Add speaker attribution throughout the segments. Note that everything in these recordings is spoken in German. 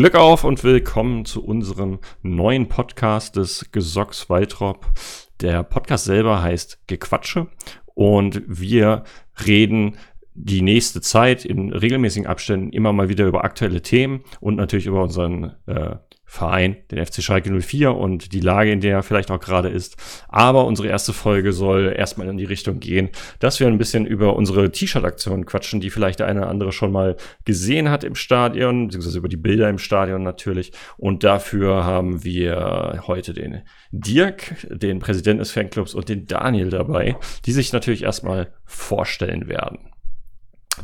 Speaker 1: Glück auf und willkommen zu unserem neuen Podcast des Gesocks Waltrop. Der Podcast selber heißt Gequatsche und wir reden die nächste Zeit in regelmäßigen Abständen immer mal wieder über aktuelle Themen und natürlich über unseren äh, Verein, den FC Schalke 04 und die Lage, in der er vielleicht auch gerade ist. Aber unsere erste Folge soll erstmal in die Richtung gehen, dass wir ein bisschen über unsere T-Shirt-Aktion quatschen, die vielleicht der eine oder andere schon mal gesehen hat im Stadion, beziehungsweise über die Bilder im Stadion natürlich. Und dafür haben wir heute den Dirk, den Präsidenten des Fanclubs und den Daniel dabei, die sich natürlich erstmal vorstellen werden.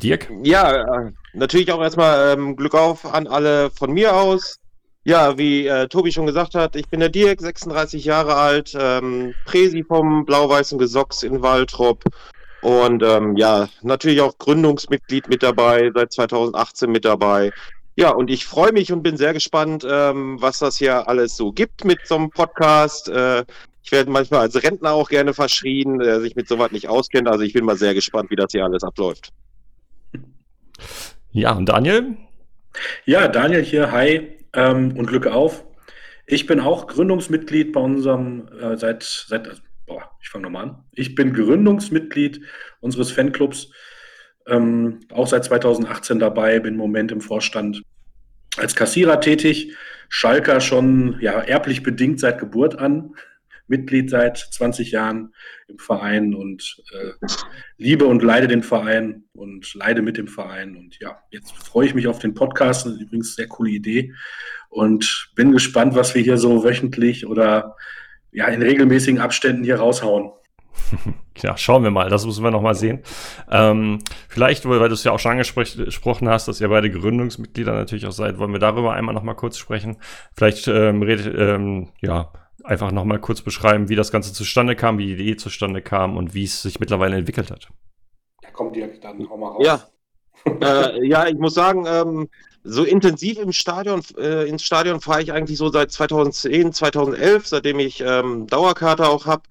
Speaker 2: Dirk? Ja, äh, natürlich auch erstmal ähm, Glück auf an alle von mir aus. Ja, wie äh, Tobi schon gesagt hat, ich bin der Dirk, 36 Jahre alt, ähm, Präsi vom Blau-Weißen Gesocks in Waltrop und ähm, ja, natürlich auch Gründungsmitglied mit dabei, seit 2018 mit dabei. Ja, und ich freue mich und bin sehr gespannt, ähm, was das hier alles so gibt mit so einem Podcast. Äh, ich werde manchmal als Rentner auch gerne verschrien, der sich mit sowas nicht auskennt. Also ich bin mal sehr gespannt, wie das hier alles abläuft.
Speaker 1: Ja, und Daniel?
Speaker 3: Ja, Daniel hier, hi ähm, und Glück auf. Ich bin auch Gründungsmitglied bei unserem, äh, seit, seit, also, boah, ich fange nochmal an. Ich bin Gründungsmitglied unseres Fanclubs, ähm, auch seit 2018 dabei, bin im Moment im Vorstand als Kassierer tätig. Schalker schon ja, erblich bedingt seit Geburt an. Mitglied seit 20 Jahren im Verein und äh, liebe und leide den Verein und leide mit dem Verein. Und ja, jetzt freue ich mich auf den Podcast. Das ist übrigens eine sehr coole Idee. Und bin gespannt, was wir hier so wöchentlich oder ja, in regelmäßigen Abständen hier raushauen.
Speaker 1: Ja, schauen wir mal, das müssen wir nochmal sehen. Ähm, vielleicht, weil du es ja auch schon angesprochen hast, dass ihr beide Gründungsmitglieder natürlich auch seid, wollen wir darüber einmal nochmal kurz sprechen. Vielleicht ähm, redet, ähm, ja, einfach nochmal kurz beschreiben, wie das Ganze zustande kam, wie die Idee zustande kam und wie es sich mittlerweile entwickelt hat.
Speaker 2: Ja, komm Dirk, dann hau mal raus. Ja, äh, ja ich muss sagen, ähm, so intensiv im Stadion, äh, ins Stadion fahre ich eigentlich so seit 2010, 2011, seitdem ich ähm, Dauerkarte auch habe.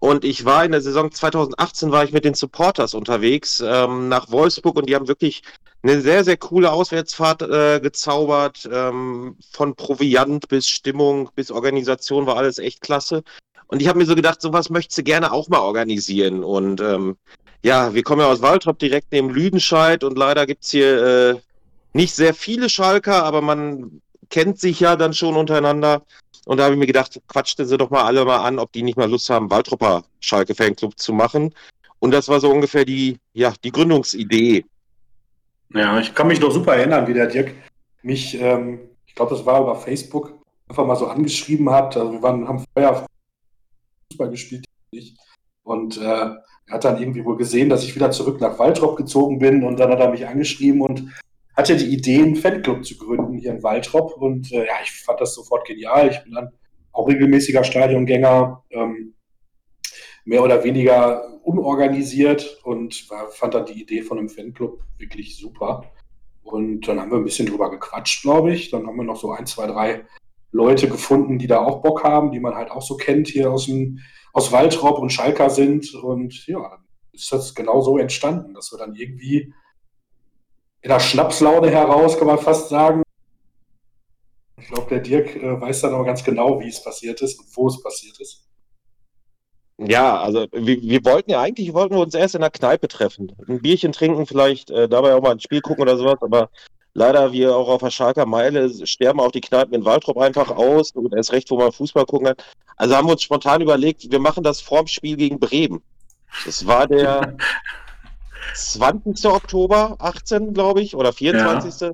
Speaker 2: Und ich war in der Saison 2018 war ich mit den Supporters unterwegs ähm, nach Wolfsburg und die haben wirklich eine sehr, sehr coole Auswärtsfahrt äh, gezaubert. Ähm, von Proviant bis Stimmung bis Organisation war alles echt klasse. Und ich habe mir so gedacht, sowas möchtest du gerne auch mal organisieren. Und ähm, ja, wir kommen ja aus Waldrop direkt neben Lüdenscheid und leider gibt's hier äh, nicht sehr viele Schalker, aber man kennt sich ja dann schon untereinander. Und da habe ich mir gedacht, quatschte sie doch mal alle mal an, ob die nicht mal Lust haben, Waldropper Schalke Fanclub zu machen. Und das war so ungefähr die, ja, die Gründungsidee.
Speaker 3: Ja, ich kann mich noch super erinnern, wie der Dirk mich, ähm, ich glaube, das war über Facebook, einfach mal so angeschrieben hat. Also wir waren, haben vorher Fußball gespielt und äh, er hat dann irgendwie wohl gesehen, dass ich wieder zurück nach Waldrop gezogen bin und dann hat er mich angeschrieben und hatte die Idee, einen Fanclub zu gründen hier in Waldrop. Und äh, ja, ich fand das sofort genial. Ich bin dann auch regelmäßiger Stadiongänger, ähm, mehr oder weniger unorganisiert und war, fand dann die Idee von einem Fanclub wirklich super. Und dann haben wir ein bisschen drüber gequatscht, glaube ich. Dann haben wir noch so ein, zwei, drei Leute gefunden, die da auch Bock haben, die man halt auch so kennt hier aus, dem, aus Waldrop und Schalker sind. Und ja, ist das genau so entstanden, dass wir dann irgendwie in der Schnapslaune heraus, kann man fast sagen. Ich glaube, der Dirk äh, weiß dann aber ganz genau, wie es passiert ist und wo es passiert ist.
Speaker 2: Ja, also wir, wir, wollten ja eigentlich, wollten wir uns erst in der Kneipe treffen. Ein Bierchen trinken, vielleicht äh, dabei auch mal ein Spiel gucken oder sowas, aber leider, wir auch auf der Schalker Meile sterben auch die Kneipen in Waldrop einfach aus und erst recht, wo man Fußball gucken kann. Also haben wir uns spontan überlegt, wir machen das vorm Spiel gegen Bremen. Das war der, 20. Oktober 18, glaube ich, oder 24.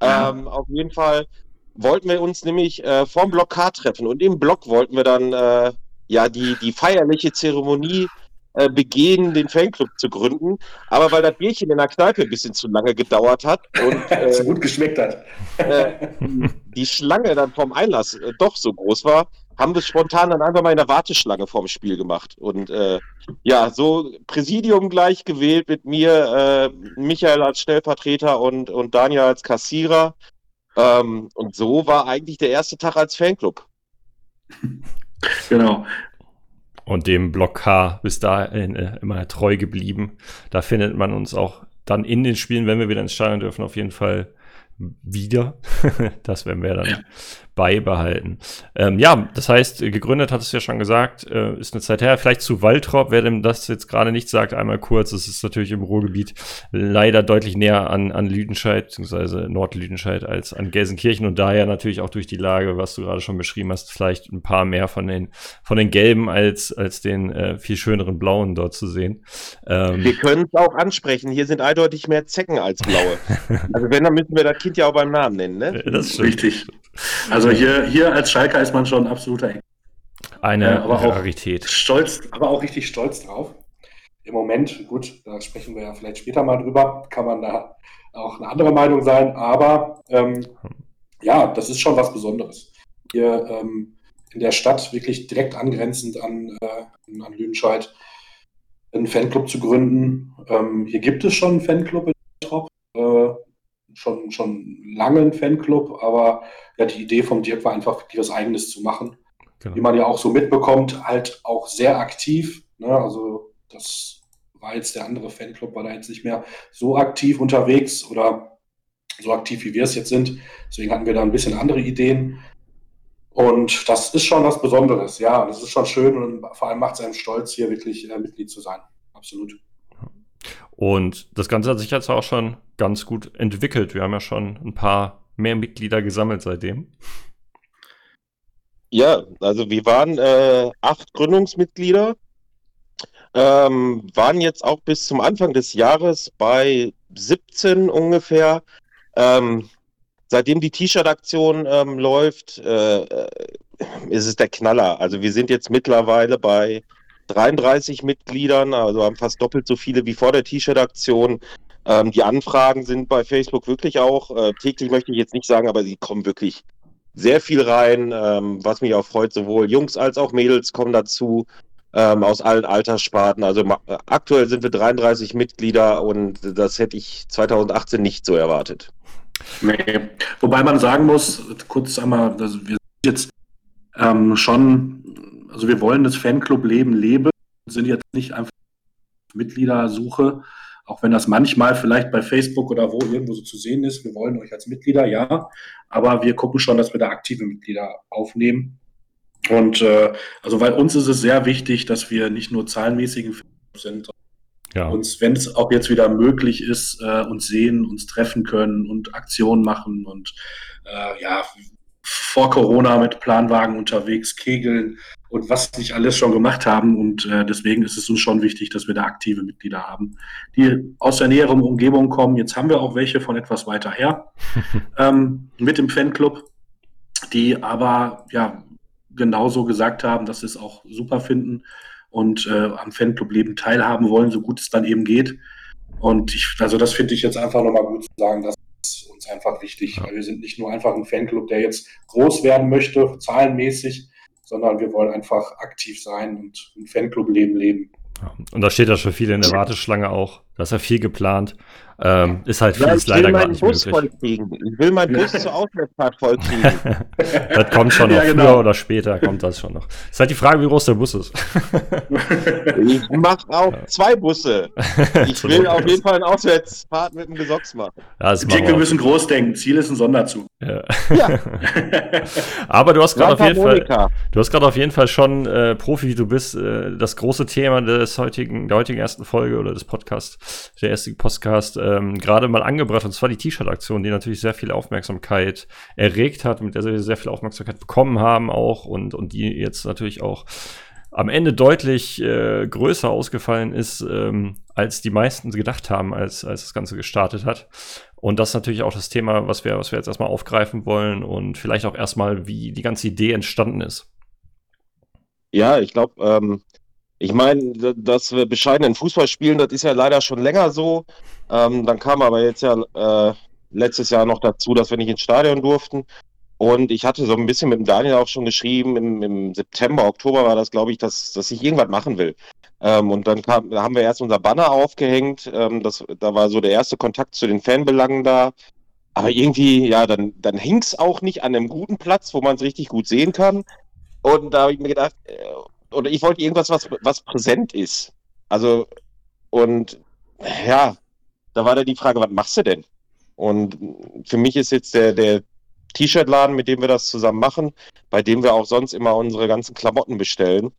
Speaker 2: Ja. Ähm, auf jeden Fall wollten wir uns nämlich äh, vorm Block K treffen und im Block wollten wir dann äh, ja die, die feierliche Zeremonie äh, begehen, den Fanclub zu gründen. Aber weil das Bierchen in der Kneipe ein bisschen zu lange gedauert hat und
Speaker 3: äh, so gut geschmeckt hat,
Speaker 2: äh, die Schlange dann vom Einlass äh, doch so groß war, haben wir spontan dann einfach mal in der Warteschlange vorm Spiel gemacht. Und äh, ja, so Präsidium gleich gewählt mit mir, äh, Michael als Stellvertreter und, und Daniel als Kassierer. Ähm, und so war eigentlich der erste Tag als Fanclub.
Speaker 1: Genau. Und dem Block K bis dahin äh, immer treu geblieben. Da findet man uns auch dann in den Spielen, wenn wir wieder ins Stadion dürfen, auf jeden Fall wieder. das werden wir dann ja. Beibehalten. Ähm, ja, das heißt, gegründet hat es ja schon gesagt, äh, ist eine Zeit her. Vielleicht zu Waltrop, wer dem das jetzt gerade nicht sagt, einmal kurz. Es ist natürlich im Ruhrgebiet leider deutlich näher an, an Lüdenscheid, beziehungsweise Nordlüdenscheid als an Gelsenkirchen und daher natürlich auch durch die Lage, was du gerade schon beschrieben hast, vielleicht ein paar mehr von den, von den gelben als, als den äh, viel schöneren blauen dort zu sehen.
Speaker 2: Ähm, wir können es auch ansprechen. Hier sind eindeutig mehr Zecken als blaue. also wenn, dann müssen wir das Kind ja auch beim Namen nennen, ne?
Speaker 3: Das ist richtig. Also hier, hier als Schalker ist man schon absoluter
Speaker 1: Eine äh, Rarität.
Speaker 3: Stolz, aber auch richtig stolz drauf. Im Moment, gut, da sprechen wir ja vielleicht später mal drüber, kann man da auch eine andere Meinung sein, aber ähm, ja, das ist schon was Besonderes. Hier ähm, in der Stadt, wirklich direkt angrenzend an, äh, an Lüdenscheid, einen Fanclub zu gründen. Ähm, hier gibt es schon einen Fanclub in Top, äh, schon, schon lange einen Fanclub, aber ja, die Idee vom Dirk war einfach, wirklich was Eigenes zu machen. Genau. Wie man ja auch so mitbekommt, halt auch sehr aktiv. Ne? Also das war jetzt der andere Fanclub, war da jetzt nicht mehr so aktiv unterwegs oder so aktiv, wie wir es jetzt sind. Deswegen hatten wir da ein bisschen andere Ideen. Und das ist schon was Besonderes, ja. Das ist schon schön und vor allem macht es einem stolz, hier wirklich äh, Mitglied zu sein. Absolut.
Speaker 1: Und das Ganze hat sich jetzt auch schon ganz gut entwickelt. Wir haben ja schon ein paar mehr Mitglieder gesammelt seitdem.
Speaker 2: Ja, also wir waren äh, acht Gründungsmitglieder, ähm, waren jetzt auch bis zum Anfang des Jahres bei 17 ungefähr. Ähm, seitdem die T-Shirt-Aktion ähm, läuft, äh, äh, ist es der Knaller. Also wir sind jetzt mittlerweile bei 33 Mitgliedern, also haben fast doppelt so viele wie vor der T-Shirt-Aktion. Ähm, die Anfragen sind bei Facebook wirklich auch, äh, täglich möchte ich jetzt nicht sagen, aber sie kommen wirklich sehr viel rein, ähm, was mich auch freut. Sowohl Jungs als auch Mädels kommen dazu ähm, aus allen Alterssparten. Also äh, aktuell sind wir 33 Mitglieder und das hätte ich 2018 nicht so erwartet.
Speaker 3: Nee. Wobei man sagen muss, kurz einmal, also wir sind jetzt ähm, schon, also wir wollen das Fanclub-Leben leben, sind jetzt nicht einfach Mitgliedersuche, auch wenn das manchmal vielleicht bei Facebook oder wo irgendwo so zu sehen ist. Wir wollen euch als Mitglieder, ja, aber wir gucken schon, dass wir da aktive Mitglieder aufnehmen. Und äh, also bei uns ist es sehr wichtig, dass wir nicht nur zahlenmäßigen sind, ja. uns, wenn es auch jetzt wieder möglich ist, äh, uns sehen, uns treffen können und Aktionen machen und äh, ja, vor Corona mit Planwagen unterwegs, kegeln und was nicht alles schon gemacht haben. Und äh, deswegen ist es uns schon wichtig, dass wir da aktive Mitglieder haben, die aus der näheren Umgebung kommen. Jetzt haben wir auch welche von etwas weiter her ähm, mit dem Fanclub, die aber ja genauso gesagt haben, dass sie es auch super finden und äh, am Fanclub-Leben teilhaben wollen, so gut es dann eben geht. Und ich, also das finde ich jetzt einfach nochmal gut zu sagen, das ist uns einfach wichtig. Ja. Wir sind nicht nur einfach ein Fanclub, der jetzt groß werden möchte, zahlenmäßig, sondern wir wollen einfach aktiv sein und ein Fanclub-Leben leben.
Speaker 1: Und da steht ja schon viel in der Warteschlange auch. Da ist ja viel geplant. Ähm, ist halt vieles ja, leider gerade nicht Bus möglich.
Speaker 2: Ich will meinen Bus zur Auswärtsfahrt vollkriegen.
Speaker 1: das kommt schon noch. Ja, genau. Früher oder später kommt das schon noch. Ist halt die Frage, wie groß der Bus ist.
Speaker 2: ich mache auch ja. zwei Busse. Ich will auf jeden Fall eine Auswärtsfahrt mit dem Gesocks machen.
Speaker 3: Ja, wir müssen groß denken. Ziel ist ein Sonderzug. Ja.
Speaker 1: Aber du hast gerade auf jeden Fall, du hast gerade auf jeden Fall schon äh, Profi, du bist äh, das große Thema des heutigen, der heutigen ersten Folge oder des Podcasts, der erste Podcast. Äh, ähm, gerade mal angebracht, und zwar die T-Shirt-Aktion, die natürlich sehr viel Aufmerksamkeit erregt hat, mit der wir sehr viel Aufmerksamkeit bekommen haben auch und, und die jetzt natürlich auch am Ende deutlich äh, größer ausgefallen ist, ähm, als die meisten gedacht haben, als, als das Ganze gestartet hat. Und das ist natürlich auch das Thema, was wir, was wir jetzt erstmal aufgreifen wollen und vielleicht auch erstmal, wie die ganze Idee entstanden ist.
Speaker 2: Ja, ich glaube, ähm, ich meine, dass wir bescheidenen Fußball spielen, das ist ja leider schon länger so. Ähm, dann kam aber jetzt ja äh, letztes Jahr noch dazu, dass wir nicht ins Stadion durften. Und ich hatte so ein bisschen mit dem Daniel auch schon geschrieben, im, im September, Oktober war das, glaube ich, dass, dass ich irgendwas machen will. Ähm, und dann kam, haben wir erst unser Banner aufgehängt. Ähm, das, da war so der erste Kontakt zu den Fanbelangen da. Aber irgendwie, ja, dann, dann hing es auch nicht an einem guten Platz, wo man es richtig gut sehen kann. Und da habe ich mir gedacht, äh, oder ich wollte irgendwas, was, was präsent ist. Also, und ja, da war dann die Frage, was machst du denn? Und für mich ist jetzt der, der T-Shirt-Laden, mit dem wir das zusammen machen, bei dem wir auch sonst immer unsere ganzen Klamotten bestellen,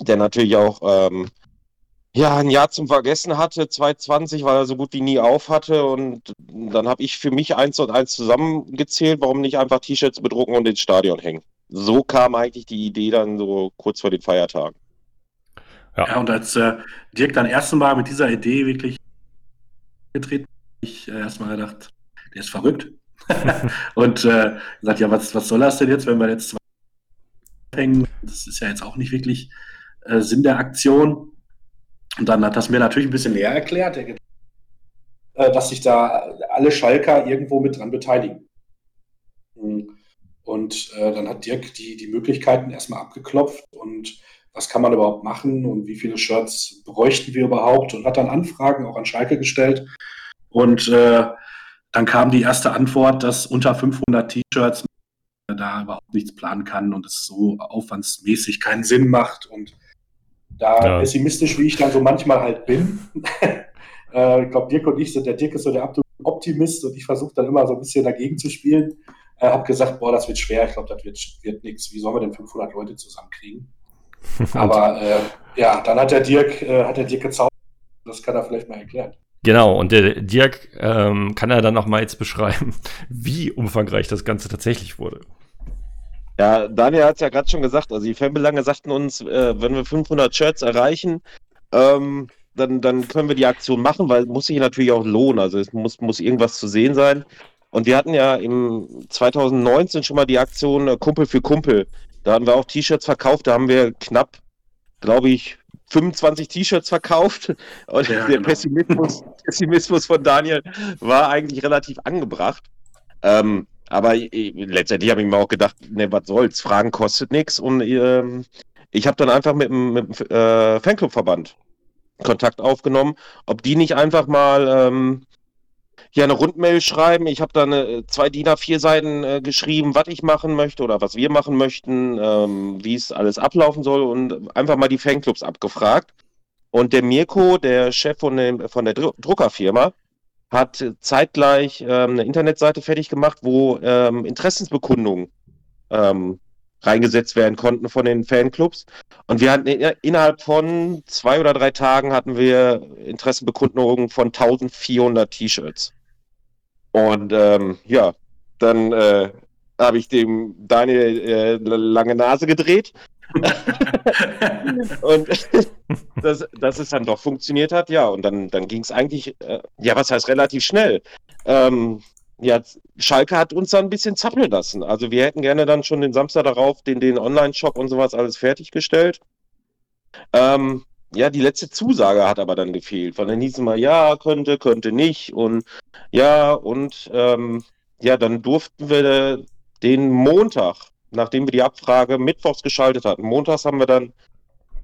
Speaker 2: der natürlich auch ähm, ja, ein Jahr zum Vergessen hatte, 2020, weil er so gut wie nie auf hatte. Und dann habe ich für mich eins und eins zusammengezählt, warum nicht einfach T-Shirts bedrucken und ins Stadion hängen. So kam eigentlich die Idee dann so kurz vor den Feiertagen.
Speaker 3: Ja, ja und als äh, Dirk dann erste Mal mit dieser Idee wirklich getreten, ich äh, erstmal gedacht, der ist verrückt. und äh, gesagt, ja, was, was soll das denn jetzt, wenn wir jetzt zwei hängen? Das ist ja jetzt auch nicht wirklich äh, Sinn der Aktion. Und dann hat das mir natürlich ein bisschen näher erklärt, äh, dass sich da alle Schalker irgendwo mit dran beteiligen. Hm. Und äh, dann hat Dirk die, die Möglichkeiten erstmal abgeklopft und was kann man überhaupt machen und wie viele Shirts bräuchten wir überhaupt und hat dann Anfragen auch an Schalke gestellt. Und äh, dann kam die erste Antwort, dass unter 500 T-Shirts da überhaupt nichts planen kann und es so aufwandsmäßig keinen Sinn macht. Und da ja. pessimistisch, wie ich dann so manchmal halt bin, äh, ich glaube, Dirk und ich sind, der Dirk ist so der Optimist und ich versuche dann immer so ein bisschen dagegen zu spielen. Äh, habe gesagt, boah, das wird schwer, ich glaube, das wird, wird nichts. Wie sollen wir denn 500 Leute zusammenkriegen? Aber äh, ja, dann hat der Dirk, äh, hat der Dirk gezaubert. Das kann er vielleicht mal erklären.
Speaker 1: Genau, und der Dirk ähm, kann er dann noch mal jetzt beschreiben, wie umfangreich das Ganze tatsächlich wurde.
Speaker 2: Ja, Daniel hat es ja gerade schon gesagt, also die Fanbelange sagten uns, äh, wenn wir 500 Shirts erreichen, ähm, dann, dann können wir die Aktion machen, weil es muss sich natürlich auch lohnen, also es muss, muss irgendwas zu sehen sein. Und wir hatten ja im 2019 schon mal die Aktion äh, Kumpel für Kumpel. Da haben wir auch T-Shirts verkauft, da haben wir knapp, glaube ich, 25 T-Shirts verkauft. Und ja, der genau. Pessimismus, Pessimismus von Daniel war eigentlich relativ angebracht. Ähm, aber letztendlich habe ich mir auch gedacht, ne, was soll's, Fragen kostet nichts. Und ähm, ich habe dann einfach mit, mit dem äh, Fanclubverband Kontakt aufgenommen, ob die nicht einfach mal ähm, ja eine Rundmail schreiben. Ich habe da eine, zwei DIN A4 Seiten äh, geschrieben, was ich machen möchte oder was wir machen möchten, ähm, wie es alles ablaufen soll und einfach mal die Fanclubs abgefragt. Und der Mirko, der Chef von, dem, von der Dr Druckerfirma, hat zeitgleich ähm, eine Internetseite fertig gemacht, wo ähm, Interessensbekundungen ähm, reingesetzt werden konnten von den Fanclubs. Und wir hatten innerhalb von zwei oder drei Tagen hatten wir Interessenbekundungen von 1400 T-Shirts. Und ähm, ja, dann äh, habe ich dem Daniel äh, lange Nase gedreht. und dass, dass es dann doch funktioniert hat, ja. Und dann, dann ging es eigentlich, äh, ja, was heißt relativ schnell. Ähm, ja, Schalke hat uns dann ein bisschen zappeln lassen. Also wir hätten gerne dann schon den Samstag darauf den, den Online-Shop und sowas alles fertiggestellt. Ähm, ja, die letzte Zusage hat aber dann gefehlt. Von dann hieß es mal, ja, könnte, könnte nicht. Und ja, und ähm, ja, dann durften wir den Montag, nachdem wir die Abfrage mittwochs geschaltet hatten, montags haben wir dann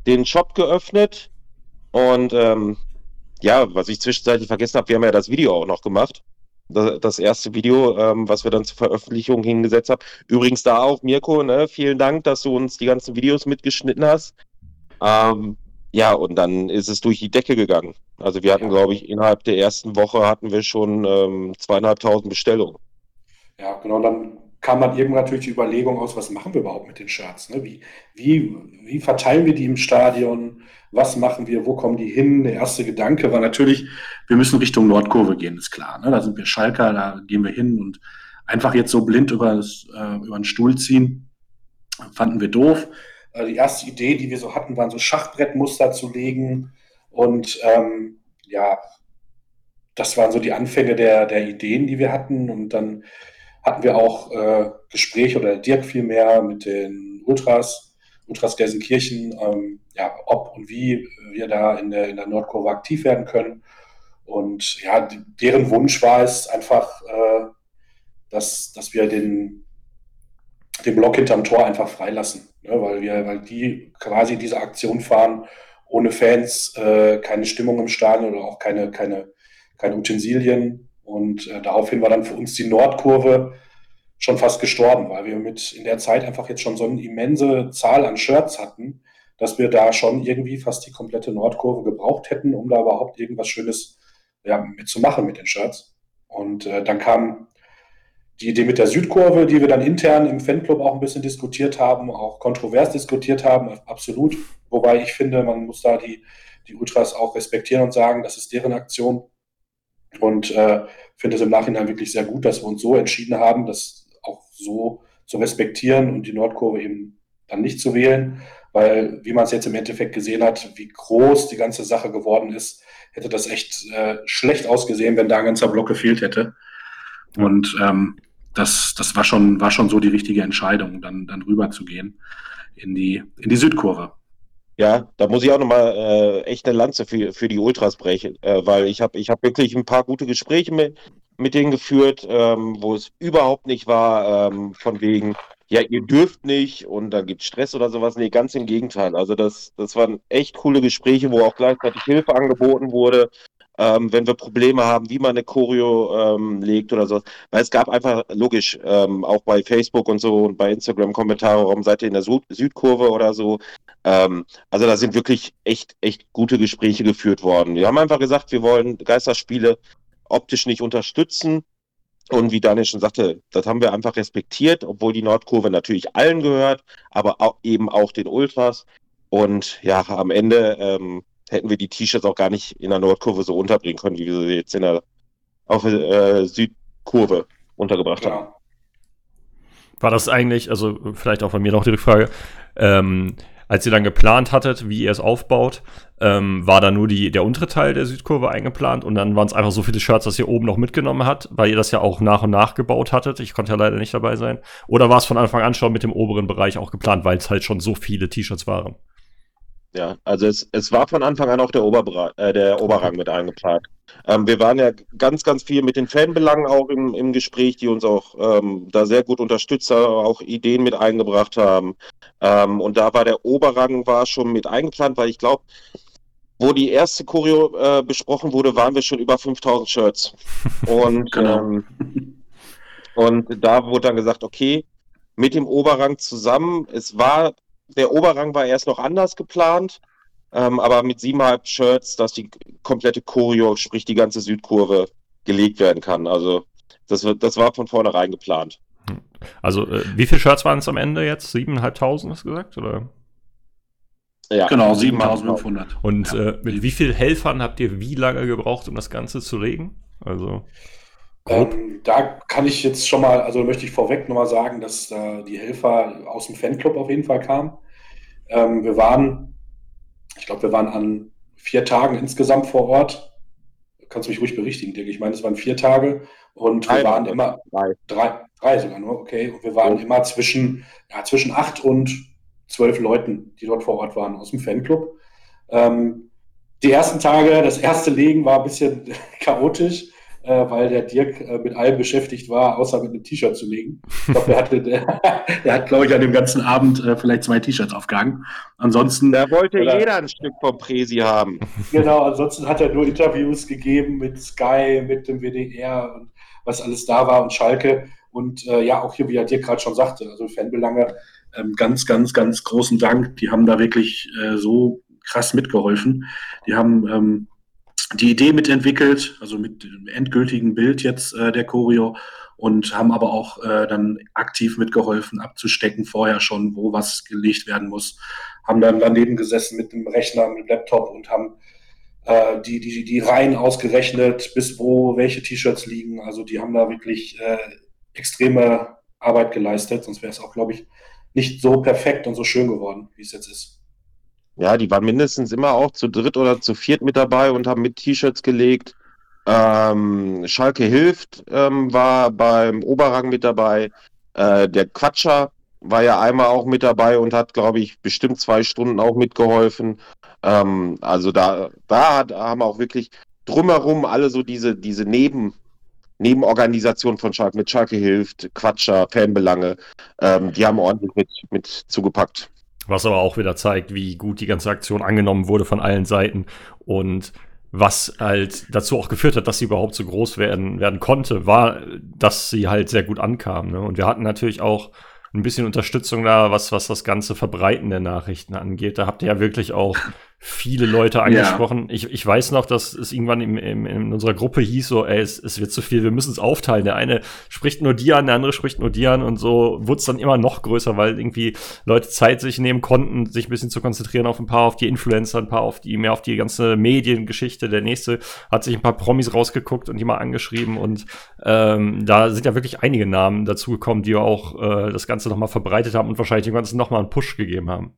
Speaker 2: den Shop geöffnet. Und ähm, ja, was ich zwischenzeitlich vergessen habe, wir haben ja das Video auch noch gemacht. Das, das erste Video, ähm, was wir dann zur Veröffentlichung hingesetzt haben. Übrigens da auch, Mirko, ne, vielen Dank, dass du uns die ganzen Videos mitgeschnitten hast. Ähm, ja, und dann ist es durch die Decke gegangen. Also wir hatten, ja. glaube ich, innerhalb der ersten Woche hatten wir schon ähm, zweieinhalbtausend Bestellungen.
Speaker 3: Ja, genau. Und dann kam dann irgendwann natürlich die Überlegung aus, was machen wir überhaupt mit den Shirts? Ne? Wie, wie, wie verteilen wir die im Stadion? Was machen wir? Wo kommen die hin? Der erste Gedanke war natürlich, wir müssen Richtung Nordkurve gehen, ist klar. Ne? Da sind wir Schalker, da gehen wir hin und einfach jetzt so blind über, das, äh, über den Stuhl ziehen, fanden wir doof. Äh, die erste Idee, die wir so hatten, waren so Schachbrettmuster zu legen. Und ähm, ja, das waren so die Anfänge der, der Ideen, die wir hatten. Und dann hatten wir auch äh, Gespräche oder Dirk vielmehr mit den Ultras, Ultras Gelsenkirchen, ähm, ja, ob und wie wir da in der, in der Nordkurve aktiv werden können. Und ja, deren Wunsch war es einfach, äh, dass, dass wir den, den Block hinterm Tor einfach freilassen. Ne? Weil wir, weil die quasi diese Aktion fahren, ohne Fans, äh, keine Stimmung im Stadion oder auch keine, keine, keine Utensilien. Und äh, daraufhin war dann für uns die Nordkurve schon fast gestorben, weil wir mit in der Zeit einfach jetzt schon so eine immense Zahl an Shirts hatten, dass wir da schon irgendwie fast die komplette Nordkurve gebraucht hätten, um da überhaupt irgendwas Schönes ja, mitzumachen mit den Shirts. Und äh, dann kam die Idee mit der Südkurve, die wir dann intern im Fanclub auch ein bisschen diskutiert haben, auch kontrovers diskutiert haben, absolut. Wobei ich finde, man muss da die, die Ultras auch respektieren und sagen, das ist deren Aktion. Und äh, finde es im Nachhinein wirklich sehr gut, dass wir uns so entschieden haben, das auch so zu respektieren und die Nordkurve eben dann nicht zu wählen, weil, wie man es jetzt im Endeffekt gesehen hat, wie groß die ganze Sache geworden ist, hätte das echt äh, schlecht ausgesehen, wenn da ein ganzer Block gefehlt hätte. Und ähm, das, das war, schon, war schon so die richtige Entscheidung, dann, dann rüber zu gehen in die, in die Südkurve.
Speaker 2: Ja, da muss ich auch nochmal äh, echt eine Lanze für, für die Ultras brechen, äh, weil ich habe ich hab wirklich ein paar gute Gespräche mit, mit denen geführt, ähm, wo es überhaupt nicht war, ähm, von wegen, ja, ihr dürft nicht und dann gibt es Stress oder sowas. Nee, ganz im Gegenteil. Also das, das waren echt coole Gespräche, wo auch gleichzeitig Hilfe angeboten wurde, ähm, wenn wir Probleme haben, wie man eine Choreo ähm, legt oder so. Weil es gab einfach, logisch, ähm, auch bei Facebook und so und bei Instagram Kommentare, warum seid ihr in der Süd Südkurve oder so. Ähm, also da sind wirklich echt, echt gute Gespräche geführt worden. Wir haben einfach gesagt, wir wollen Geisterspiele optisch nicht unterstützen. Und wie Daniel schon sagte, das haben wir einfach respektiert, obwohl die Nordkurve natürlich allen gehört, aber auch, eben auch den Ultras. Und ja, am Ende ähm, hätten wir die T-Shirts auch gar nicht in der Nordkurve so unterbringen können, wie wir sie jetzt in der auf äh, Südkurve untergebracht ja. haben.
Speaker 1: War das eigentlich, also vielleicht auch bei mir noch die Rückfrage, ähm, als ihr dann geplant hattet, wie ihr es aufbaut, ähm, war da nur die, der untere Teil der Südkurve eingeplant und dann waren es einfach so viele Shirts, dass ihr oben noch mitgenommen habt, weil ihr das ja auch nach und nach gebaut hattet. Ich konnte ja leider nicht dabei sein. Oder war es von Anfang an schon mit dem oberen Bereich auch geplant, weil es halt schon so viele T-Shirts waren?
Speaker 2: Ja, also es, es war von Anfang an auch der, Oberbra äh, der Oberrang mit eingeplant. Ähm, wir waren ja ganz, ganz viel mit den Fanbelangen auch im, im Gespräch, die uns auch ähm, da sehr gut unterstützt haben, auch Ideen mit eingebracht haben. Ähm, und da war der Oberrang war schon mit eingeplant, weil ich glaube, wo die erste Choreo äh, besprochen wurde, waren wir schon über 5000 Shirts. Und, genau. ähm, und da wurde dann gesagt, okay, mit dem Oberrang zusammen, es war, der Oberrang war erst noch anders geplant, ähm, aber mit siebeneinhalb Shirts, dass die komplette Choreo, sprich die ganze Südkurve, gelegt werden kann. Also das, das war von vornherein geplant.
Speaker 1: Also, äh, wie viele Shirts waren es am Ende jetzt? 7.500 hast du gesagt? Oder?
Speaker 3: Ja, genau, 7.500.
Speaker 1: Und ja. äh, mit wie vielen Helfern habt ihr wie lange gebraucht, um das Ganze zu legen? Also.
Speaker 3: Ähm, da kann ich jetzt schon mal, also möchte ich vorweg nochmal sagen, dass äh, die Helfer aus dem Fanclub auf jeden Fall kamen. Ähm, wir waren, ich glaube, wir waren an vier Tagen insgesamt vor Ort. Kannst du mich ruhig berichtigen, Dirk. Ich meine, es waren vier Tage und wir waren immer drei. drei. Drei sogar nur, okay. Und wir waren ja. immer zwischen, ja, zwischen acht und zwölf Leuten, die dort vor Ort waren, aus dem Fanclub. Ähm, die ersten Tage, das erste Legen war ein bisschen chaotisch, äh, weil der Dirk äh, mit allem beschäftigt war, außer mit einem T-Shirt zu legen. Ich glaube, der, hatte, der, der hat, glaube ich, an dem ganzen Abend äh, vielleicht zwei T-Shirts aufgehangen. Ansonsten.
Speaker 2: Da wollte oder, jeder ein Stück vom Presi haben.
Speaker 3: Genau, ansonsten hat er nur Interviews gegeben mit Sky, mit dem WDR und was alles da war und Schalke. Und äh, ja, auch hier, wie er dir gerade schon sagte, also Fanbelange, ähm, ganz, ganz, ganz großen Dank. Die haben da wirklich äh, so krass mitgeholfen. Die haben ähm, die Idee mitentwickelt, also mit dem endgültigen Bild jetzt äh, der Choreo und haben aber auch äh, dann aktiv mitgeholfen, abzustecken vorher schon, wo was gelegt werden muss. Haben dann daneben gesessen mit dem Rechner, mit dem Laptop und haben äh, die, die, die Reihen ausgerechnet, bis wo welche T-Shirts liegen. Also die haben da wirklich äh, extreme Arbeit geleistet, sonst wäre es auch, glaube ich, nicht so perfekt und so schön geworden, wie es jetzt ist.
Speaker 2: Ja, die waren mindestens immer auch zu dritt oder zu viert mit dabei und haben mit T-Shirts gelegt. Ähm, Schalke hilft ähm, war beim Oberrang mit dabei. Äh, der Quatscher war ja einmal auch mit dabei und hat, glaube ich, bestimmt zwei Stunden auch mitgeholfen. Ähm, also da, da hat, haben auch wirklich drumherum alle so diese, diese Neben, Nebenorganisation von Schalke mit Schalke hilft, Quatscher, Fanbelange, ähm, die haben ordentlich mit, mit zugepackt.
Speaker 1: Was aber auch wieder zeigt, wie gut die ganze Aktion angenommen wurde von allen Seiten und was halt dazu auch geführt hat, dass sie überhaupt so groß werden, werden konnte, war, dass sie halt sehr gut ankam. Ne? Und wir hatten natürlich auch ein bisschen Unterstützung da, was, was das ganze Verbreiten der Nachrichten angeht. Da habt ihr ja wirklich auch viele Leute angesprochen. Ja. Ich, ich weiß noch, dass es irgendwann im, im, in unserer Gruppe hieß so, ey, es, es wird zu viel, wir müssen es aufteilen. Der eine spricht nur die an, der andere spricht nur die an und so wurde es dann immer noch größer, weil irgendwie Leute Zeit sich nehmen konnten, sich ein bisschen zu konzentrieren auf ein paar, auf die Influencer, ein paar auf die, mehr auf die ganze Mediengeschichte. Der nächste hat sich ein paar Promis rausgeguckt und die mal angeschrieben und ähm, da sind ja wirklich einige Namen dazugekommen, die auch äh, das Ganze nochmal verbreitet haben und wahrscheinlich dem Ganzen nochmal einen Push gegeben haben.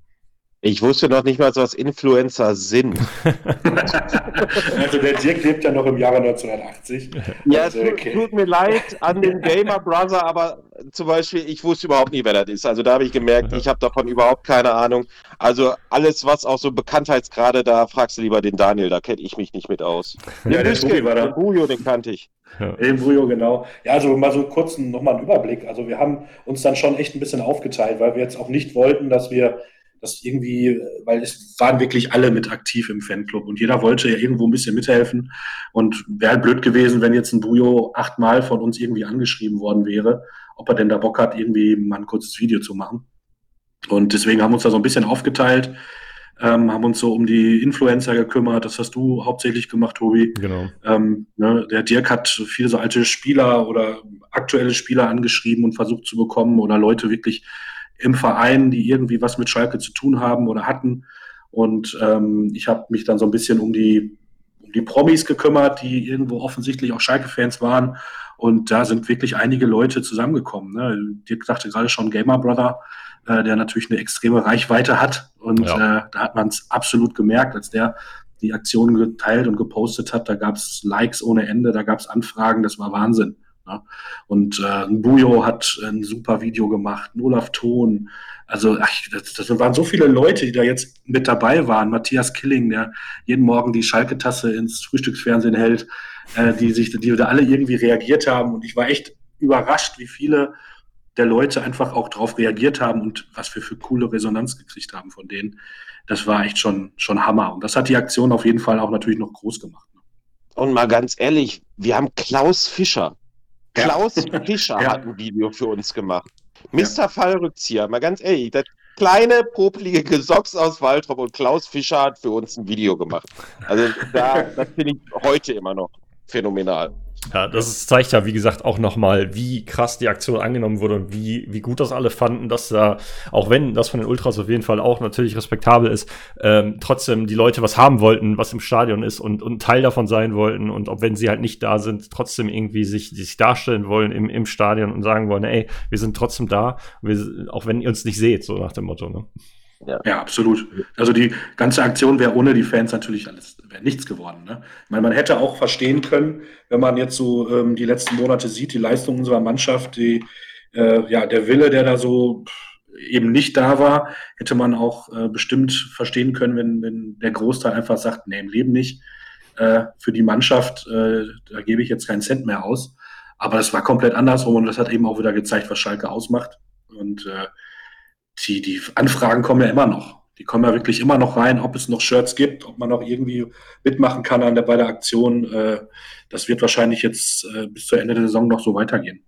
Speaker 2: Ich wusste noch nicht mal, was Influencer sind.
Speaker 3: also der Dirk lebt ja noch im Jahre 1980.
Speaker 2: Ja, also, okay. tut, mir leid an den Gamer Brother, aber zum Beispiel, ich wusste überhaupt nie, wer das ist. Also da habe ich gemerkt, ich habe davon überhaupt keine Ahnung. Also alles, was auch so Bekanntheitsgrade, da fragst du lieber den Daniel, da kenne ich mich nicht mit aus.
Speaker 3: Den ja, Büske, war da. Den Bujo, den kannte ich. Ja. Den Bujo, genau. Ja, also mal so kurz nochmal einen Überblick. Also wir haben uns dann schon echt ein bisschen aufgeteilt, weil wir jetzt auch nicht wollten, dass wir das irgendwie, weil es waren wirklich alle mit aktiv im Fanclub und jeder wollte ja irgendwo ein bisschen mithelfen. Und wäre halt blöd gewesen, wenn jetzt ein Bujo achtmal von uns irgendwie angeschrieben worden wäre, ob er denn da Bock hat, irgendwie mal ein kurzes Video zu machen. Und deswegen haben wir uns da so ein bisschen aufgeteilt, ähm, haben uns so um die Influencer gekümmert. Das hast du hauptsächlich gemacht, Tobi.
Speaker 1: Genau.
Speaker 3: Ähm, ne, der Dirk hat viele so alte Spieler oder aktuelle Spieler angeschrieben und versucht zu bekommen oder Leute wirklich im Verein, die irgendwie was mit Schalke zu tun haben oder hatten. Und ähm, ich habe mich dann so ein bisschen um die, um die Promis gekümmert, die irgendwo offensichtlich auch Schalke-Fans waren. Und da sind wirklich einige Leute zusammengekommen. Ne? Dirk sagte gerade schon Gamer Brother, äh, der natürlich eine extreme Reichweite hat. Und ja. äh, da hat man es absolut gemerkt, als der die Aktion geteilt und gepostet hat. Da gab es Likes ohne Ende, da gab es Anfragen, das war Wahnsinn. Ne? Und äh, ein Bujo hat ein super Video gemacht, ein Olaf Thon. Also ach, das, das, waren so viele Leute, die da jetzt mit dabei waren. Matthias Killing, der jeden Morgen die Schalke-Tasse ins Frühstücksfernsehen hält, äh, die sich, die da alle irgendwie reagiert haben. Und ich war echt überrascht, wie viele der Leute einfach auch darauf reagiert haben und was wir für coole Resonanz gekriegt haben von denen. Das war echt schon, schon Hammer. Und das hat die Aktion auf jeden Fall auch natürlich noch groß gemacht. Ne?
Speaker 2: Und mal ganz ehrlich, wir haben Klaus Fischer Klaus Fischer ja. hat ein Video für uns gemacht. Mr. Fallrückzieher, mal ganz ehrlich, das kleine, popelige Gesocks aus Waldrop und Klaus Fischer hat für uns ein Video gemacht. Also da, das finde ich heute immer noch phänomenal.
Speaker 1: Ja, das zeigt ja, wie gesagt, auch nochmal, wie krass die Aktion angenommen wurde und wie, wie gut das alle fanden, dass da, auch wenn das von den Ultras auf jeden Fall auch natürlich respektabel ist, ähm, trotzdem die Leute was haben wollten, was im Stadion ist und, und Teil davon sein wollten und auch wenn sie halt nicht da sind, trotzdem irgendwie sich, sich darstellen wollen im, im Stadion und sagen wollen, ey, wir sind trotzdem da, wir, auch wenn ihr uns nicht seht, so nach dem Motto. Ne?
Speaker 3: Ja. ja, absolut. Also die ganze Aktion wäre ohne die Fans natürlich alles, wäre nichts geworden. Ne? Ich meine, man hätte auch verstehen können, wenn man jetzt so ähm, die letzten Monate sieht, die Leistung unserer Mannschaft, die, äh, ja, der Wille, der da so eben nicht da war, hätte man auch äh, bestimmt verstehen können, wenn, wenn der Großteil einfach sagt, nee, im Leben nicht. Äh, für die Mannschaft, äh, da gebe ich jetzt keinen Cent mehr aus. Aber das war komplett andersrum und das hat eben auch wieder gezeigt, was Schalke ausmacht. Und äh, die, die Anfragen kommen ja immer noch. Die kommen ja wirklich immer noch rein, ob es noch Shirts gibt, ob man noch irgendwie mitmachen kann an der, bei der Aktion. Äh, das wird wahrscheinlich jetzt äh, bis zur Ende der Saison noch so weitergehen.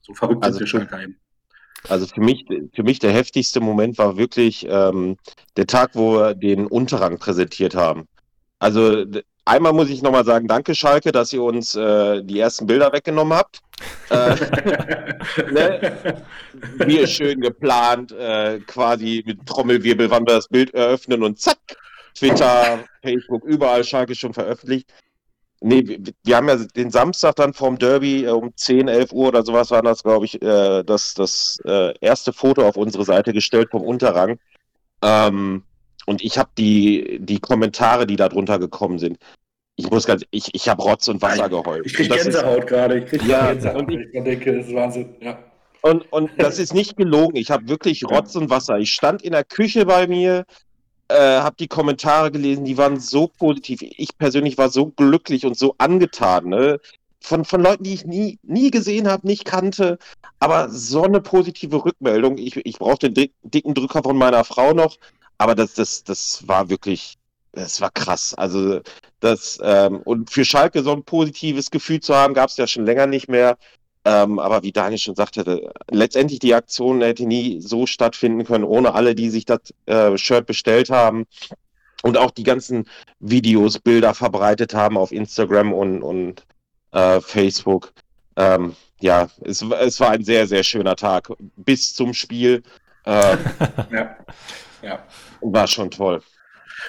Speaker 3: So verrückt
Speaker 2: also sind wir Schalke eben. Also für mich, für mich der heftigste Moment war wirklich ähm, der Tag, wo wir den Unterrang präsentiert haben. Also Einmal muss ich nochmal sagen, danke Schalke, dass ihr uns äh, die ersten Bilder weggenommen habt. äh, ne? Wir schön geplant, äh, quasi mit Trommelwirbel, wann wir das Bild eröffnen und zack, Twitter, Facebook, überall Schalke schon veröffentlicht. Nee, wir, wir haben ja den Samstag dann vom Derby äh, um 10, 11 Uhr oder sowas war das, glaube ich, äh, das, das äh, erste Foto auf unsere Seite gestellt vom Unterrang. Ähm, und ich habe die, die Kommentare, die da drunter gekommen sind. Ich muss ganz, ich, ich habe Rotz und Wasser geheult.
Speaker 3: Ich kriege Gänsehaut gerade. Ich kriege
Speaker 2: ja, Gänsehaut. Und ich, ich denke, das ist Wahnsinn. Ja. Und, und das ist nicht gelogen. Ich habe wirklich Rotz und Wasser. Ich stand in der Küche bei mir, äh, habe die Kommentare gelesen, die waren so positiv. Ich persönlich war so glücklich und so angetan. Ne? Von, von Leuten, die ich nie, nie gesehen habe, nicht kannte. Aber so eine positive Rückmeldung. Ich, ich brauche den dicken Drücker von meiner Frau noch. Aber das, das, das war wirklich, das war krass. Also das, ähm, und für Schalke so ein positives Gefühl zu haben, gab es ja schon länger nicht mehr. Ähm, aber wie Daniel schon sagte, letztendlich die Aktion hätte nie so stattfinden können, ohne alle, die sich das äh, Shirt bestellt haben. und auch die ganzen Videos, Bilder verbreitet haben auf Instagram und, und äh, Facebook. Ähm, ja, es, es war ein sehr, sehr schöner Tag bis zum Spiel. Äh, ja. ja. War schon toll.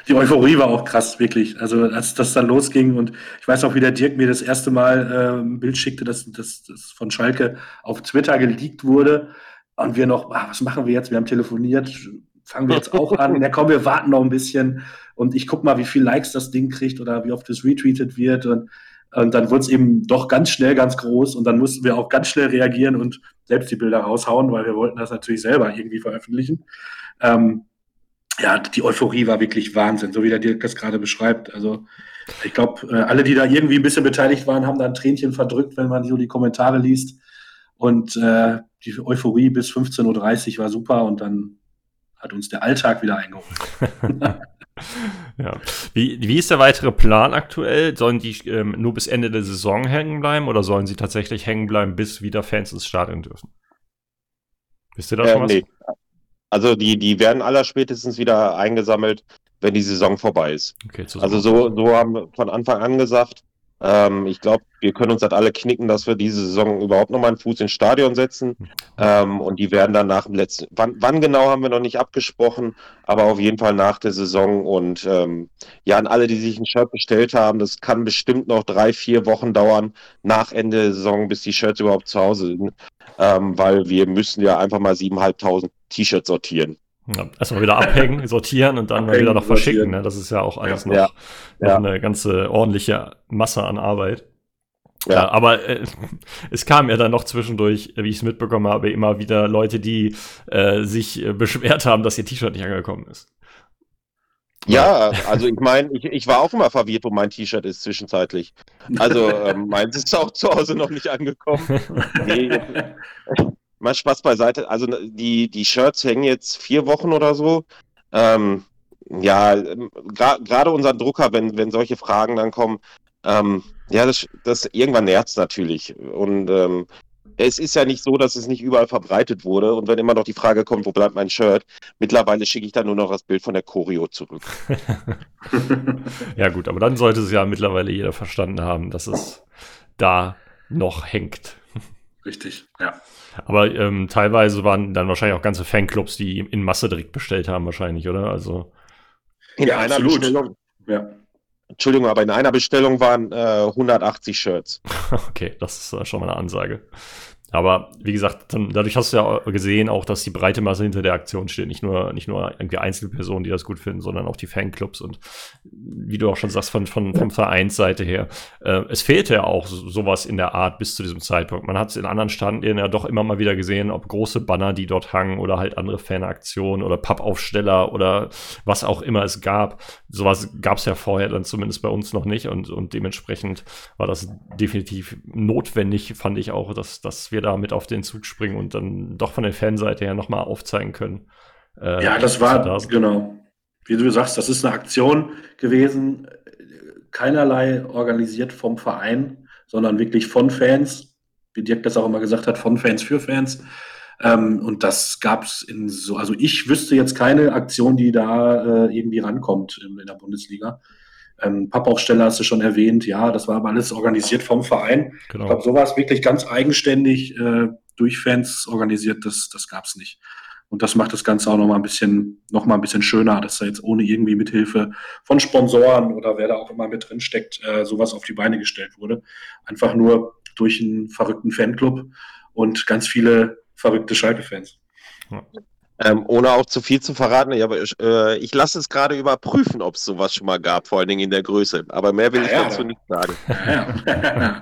Speaker 3: Die Euphorie war auch krass, wirklich. Also als das dann losging und ich weiß auch, wie der Dirk mir das erste Mal äh, ein Bild schickte, dass das von Schalke auf Twitter geleakt wurde und wir noch, ah, was machen wir jetzt? Wir haben telefoniert, fangen wir jetzt auch an. Ja, komm, wir warten noch ein bisschen und ich guck mal, wie viel Likes das Ding kriegt oder wie oft es retweetet wird und und dann wurde es eben doch ganz schnell ganz groß und dann mussten wir auch ganz schnell reagieren und selbst die Bilder raushauen, weil wir wollten das natürlich selber irgendwie veröffentlichen. Ähm, ja, die Euphorie war wirklich Wahnsinn, so wie der Dirk das gerade beschreibt. Also ich glaube, äh, alle, die da irgendwie ein bisschen beteiligt waren, haben da ein Tränchen verdrückt, wenn man so die Kommentare liest. Und äh, die Euphorie bis 15.30 Uhr war super und dann hat uns der Alltag wieder eingeholt.
Speaker 1: ja. Wie, wie ist der weitere Plan aktuell? Sollen die ähm, nur bis Ende der Saison hängen bleiben oder sollen sie tatsächlich hängen bleiben, bis wieder Fans ins Stadion dürfen?
Speaker 2: Wisst ihr da schon äh, was? Nee. Also die, die werden aller spätestens wieder eingesammelt, wenn die Saison vorbei ist. Okay, also so, so haben wir von Anfang an gesagt, ähm, ich glaube, wir können uns das alle knicken, dass wir diese Saison überhaupt noch mal einen Fuß ins Stadion setzen. Ähm, und die werden dann nach dem letzten, wann, wann, genau haben wir noch nicht abgesprochen, aber auf jeden Fall nach der Saison. Und ähm, ja, an alle, die sich ein Shirt bestellt haben, das kann bestimmt noch drei, vier Wochen dauern nach Ende der Saison, bis die Shirts überhaupt zu Hause sind. Ähm, weil wir müssen ja einfach mal 7.500 T-Shirts sortieren.
Speaker 1: Ja, erstmal wieder abhängen, sortieren und dann abhängen, mal wieder noch verschicken. Ne? Das ist ja auch alles ja, noch, ja, noch ja. eine ganze ordentliche Masse an Arbeit. Ja, aber äh, es kam ja dann noch zwischendurch, wie ich es mitbekommen habe, immer wieder Leute, die äh, sich äh, beschwert haben, dass ihr T-Shirt nicht angekommen ist.
Speaker 2: Ja, also ich meine, ich, ich war auch immer verwirrt, wo mein T-Shirt ist zwischenzeitlich. Also ähm, meins ist auch zu Hause noch nicht angekommen. Nee, mal Spaß beiseite. Also ne, die, die Shirts hängen jetzt vier Wochen oder so. Ähm, ja, gerade unseren Drucker, wenn, wenn solche Fragen dann kommen, ähm, ja, das, das irgendwann nervt es natürlich. Und ähm, es ist ja nicht so, dass es nicht überall verbreitet wurde. Und wenn immer noch die Frage kommt, wo bleibt mein Shirt, mittlerweile schicke ich dann nur noch das Bild von der Choreo zurück.
Speaker 1: ja, gut, aber dann sollte es ja mittlerweile jeder verstanden haben, dass es da noch hängt.
Speaker 3: Richtig, ja.
Speaker 1: Aber ähm, teilweise waren dann wahrscheinlich auch ganze Fanclubs, die in Masse direkt bestellt haben, wahrscheinlich, oder? Also.
Speaker 2: In ja, einer absolut. Bestellung. Ja. Entschuldigung, aber in einer Bestellung waren äh, 180 Shirts.
Speaker 1: okay, das ist schon mal eine Ansage. Aber wie gesagt, dann, dadurch hast du ja gesehen, auch, dass die breite Masse hinter der Aktion steht. Nicht nur, nicht nur irgendwie Einzelpersonen, die das gut finden, sondern auch die Fanclubs und wie du auch schon sagst, von, von, von Vereinsseite her. Äh, es fehlte ja auch sowas in der Art bis zu diesem Zeitpunkt. Man hat es in anderen Standorten ja doch immer mal wieder gesehen, ob große Banner, die dort hangen oder halt andere Fanaktionen oder Pappaufsteller oder was auch immer es gab. Sowas gab es ja vorher dann zumindest bei uns noch nicht und, und dementsprechend war das definitiv notwendig, fand ich auch, dass, dass wir wir da mit auf den Zug springen und dann doch von der Fanseite her nochmal aufzeigen können.
Speaker 3: Äh, ja, das war, da genau. Wie du sagst, das ist eine Aktion gewesen, keinerlei organisiert vom Verein, sondern wirklich von Fans, wie Dirk das auch immer gesagt hat, von Fans für Fans. Ähm, und das gab es in so, also ich wüsste jetzt keine Aktion, die da äh, irgendwie rankommt in, in der Bundesliga. Ähm, Pappaufsteller hast du schon erwähnt, ja, das war aber alles organisiert vom Verein. Genau. Ich glaube, sowas wirklich ganz eigenständig äh, durch Fans organisiert, das, das gab es nicht. Und das macht das Ganze auch nochmal ein bisschen, noch mal ein bisschen schöner, dass da jetzt ohne irgendwie Mithilfe von Sponsoren oder wer da auch immer mit drin steckt, äh, sowas auf die Beine gestellt wurde. Einfach nur durch einen verrückten Fanclub und ganz viele verrückte Schalke-Fans.
Speaker 2: Ja. Ähm, ohne auch zu viel zu verraten, ich, aber, äh, ich lasse es gerade überprüfen, ob es sowas schon mal gab, vor allen Dingen in der Größe. Aber mehr will ja, ich ja, dazu nicht sagen. Ja,
Speaker 3: da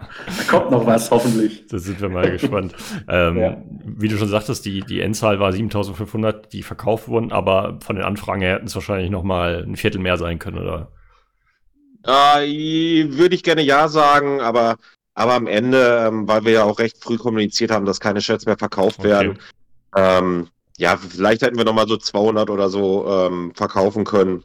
Speaker 3: kommt noch was, hoffentlich.
Speaker 1: Da sind wir mal gespannt. Ähm, wie du schon sagtest, die, die Endzahl war 7500, die verkauft wurden, aber von den Anfragen her hätten es wahrscheinlich noch mal ein Viertel mehr sein können, oder?
Speaker 2: Äh, würde ich gerne ja sagen, aber, aber am Ende, ähm, weil wir ja auch recht früh kommuniziert haben, dass keine Shirts mehr verkauft okay. werden, ähm, ja, vielleicht hätten wir noch mal so 200 oder so ähm, verkaufen können.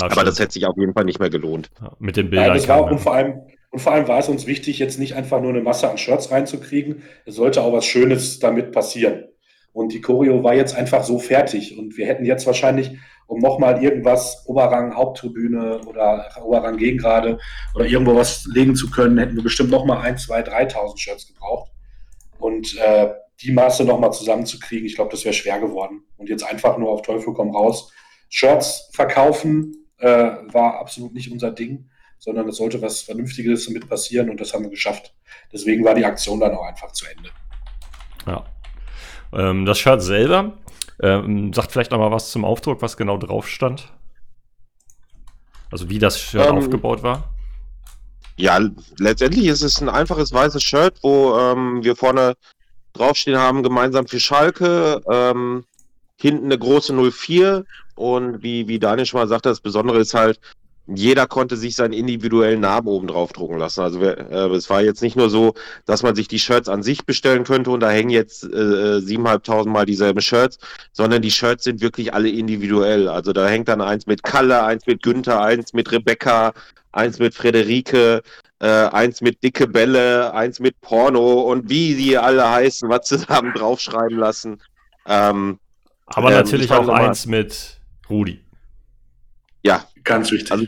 Speaker 2: Ach, aber das hätte sich auf jeden Fall nicht mehr gelohnt.
Speaker 1: Ja, mit den Bildern.
Speaker 3: Ja, das war, und, vor allem, und vor allem war es uns wichtig, jetzt nicht einfach nur eine Masse an Shirts reinzukriegen. Es sollte auch was Schönes damit passieren. Und die Choreo war jetzt einfach so fertig. Und wir hätten jetzt wahrscheinlich, um nochmal irgendwas Oberrang Haupttribüne oder Oberrang Gegengrade oder irgendwo was legen zu können, hätten wir bestimmt nochmal ein, zwei, 3.000 Shirts gebraucht. Und äh, die Masse nochmal zusammenzukriegen, ich glaube, das wäre schwer geworden. Und jetzt einfach nur auf Teufel komm raus. Shirts verkaufen äh, war absolut nicht unser Ding, sondern es sollte was Vernünftiges damit passieren und das haben wir geschafft. Deswegen war die Aktion dann auch einfach zu Ende.
Speaker 1: Ja, ähm, das Shirt selber, ähm, sagt vielleicht noch mal was zum Aufdruck, was genau drauf stand. Also wie das Shirt ähm, aufgebaut war.
Speaker 2: Ja, letztendlich ist es ein einfaches weißes Shirt, wo ähm, wir vorne draufstehen haben, gemeinsam für Schalke, ähm, hinten eine große 04 und wie, wie Daniel schon mal sagte, das Besondere ist halt, jeder konnte sich seinen individuellen Namen oben drauf drucken lassen. Also äh, es war jetzt nicht nur so, dass man sich die Shirts an sich bestellen könnte und da hängen jetzt äh, 7.500 Mal dieselben Shirts, sondern die Shirts sind wirklich alle individuell. Also da hängt dann eins mit Kalle, eins mit Günther, eins mit Rebecca, eins mit Frederike, äh, eins mit dicke Bälle, eins mit Porno und wie sie alle heißen, was sie haben draufschreiben lassen.
Speaker 1: Ähm, Aber ähm, natürlich auch eins mit Rudi.
Speaker 2: Ja, ganz wichtig. Also,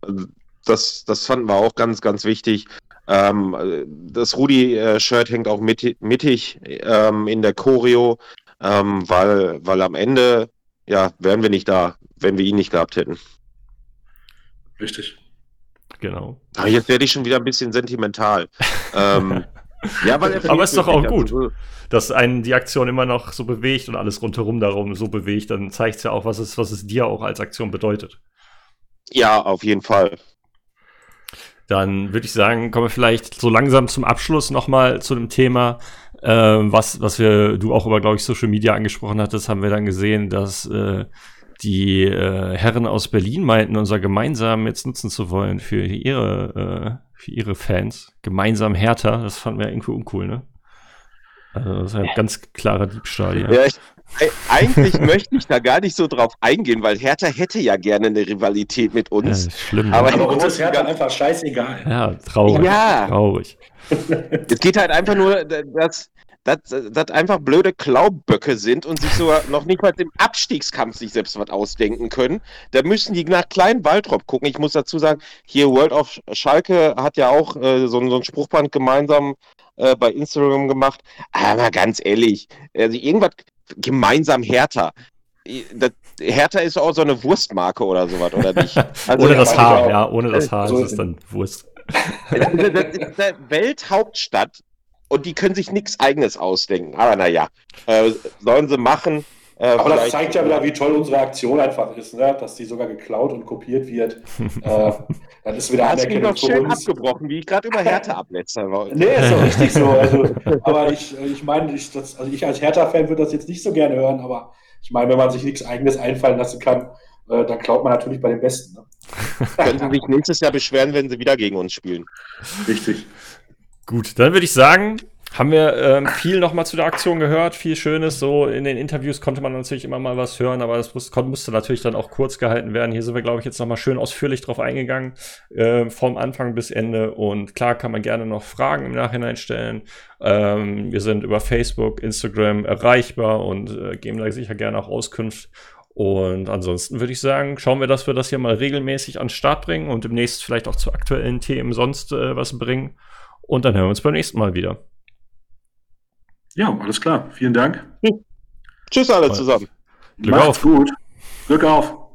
Speaker 2: also, das, das fanden wir auch ganz, ganz wichtig. Ähm, das Rudi-Shirt hängt auch mittig, mittig ähm, in der Choreo, ähm, weil, weil am Ende, ja, wären wir nicht da, wenn wir ihn nicht gehabt hätten.
Speaker 3: Richtig.
Speaker 1: Genau.
Speaker 2: Aber jetzt werde ich schon wieder ein bisschen sentimental. ähm,
Speaker 1: ja, weil Aber ist doch auch gut, also, dass einen die Aktion immer noch so bewegt und alles rundherum darum so bewegt. Dann zeigt es ja auch, was es, was es dir auch als Aktion bedeutet.
Speaker 2: Ja, auf jeden Fall.
Speaker 1: Dann würde ich sagen, kommen wir vielleicht so langsam zum Abschluss nochmal zu dem Thema, äh, was, was wir, du auch über, glaube ich, Social Media angesprochen hattest, haben wir dann gesehen, dass äh, die äh, Herren aus Berlin meinten, unser gemeinsam jetzt nutzen zu wollen für ihre, äh, für ihre Fans. Gemeinsam härter, das fanden wir irgendwie uncool, ne? Also das ist ein ganz klarer Diebstahl. Ja. ja ich,
Speaker 2: eigentlich möchte ich da gar nicht so drauf eingehen, weil Hertha hätte ja gerne eine Rivalität mit uns. Ja,
Speaker 3: schlimm. Aber, aber uns ist Hertha einfach scheißegal.
Speaker 1: Ja, traurig. Ja. Traurig.
Speaker 2: Es geht halt einfach nur, dass dass das einfach blöde Klauböcke sind und sich sogar noch nicht mal im Abstiegskampf sich selbst was ausdenken können. Da müssen die nach Klein Waldrop gucken. Ich muss dazu sagen, hier World of Schalke hat ja auch äh, so, so ein Spruchband gemeinsam äh, bei Instagram gemacht. Aber ganz ehrlich, also irgendwas gemeinsam härter. Das, Hertha ist auch so eine Wurstmarke oder sowas, oder nicht?
Speaker 1: Also, ohne das Haar, ja, ohne das Haar also, ist es dann Wurst.
Speaker 2: das ist eine Welthauptstadt und die können sich nichts Eigenes ausdenken. Aber naja, äh, sollen sie machen.
Speaker 3: Äh, Aber das zeigt ja wieder, wie toll unsere Aktion einfach ist, ne? dass die sogar geklaut und kopiert wird. äh,
Speaker 2: dann ist wieder Hast Anerkennung mich schön uns. abgebrochen, wie ich gerade über Hertha abletze.
Speaker 3: nee, ist doch richtig so. Also, aber ich, ich meine, ich, das, also ich als Hertha-Fan würde das jetzt nicht so gerne hören, aber ich meine, wenn man sich nichts Eigenes einfallen lassen kann, äh, dann klaut man natürlich bei den Besten. Ne?
Speaker 2: Können sie sich nächstes Jahr beschweren, wenn sie wieder gegen uns spielen.
Speaker 3: Richtig.
Speaker 1: Gut, dann würde ich sagen, haben wir ähm, viel nochmal zu der Aktion gehört, viel Schönes. So in den Interviews konnte man natürlich immer mal was hören, aber das muss, musste natürlich dann auch kurz gehalten werden. Hier sind wir, glaube ich, jetzt nochmal schön ausführlich drauf eingegangen, äh, vom Anfang bis Ende. Und klar kann man gerne noch Fragen im Nachhinein stellen. Ähm, wir sind über Facebook, Instagram erreichbar und äh, geben da sicher gerne auch Auskunft. Und ansonsten würde ich sagen, schauen wir, dass wir das hier mal regelmäßig an den Start bringen und demnächst vielleicht auch zu aktuellen Themen sonst äh, was bringen. Und dann hören wir uns beim nächsten Mal wieder.
Speaker 3: Ja, alles klar. Vielen Dank.
Speaker 2: Tschüss alle zusammen.
Speaker 3: Glück Macht's auf. gut. Glück auf.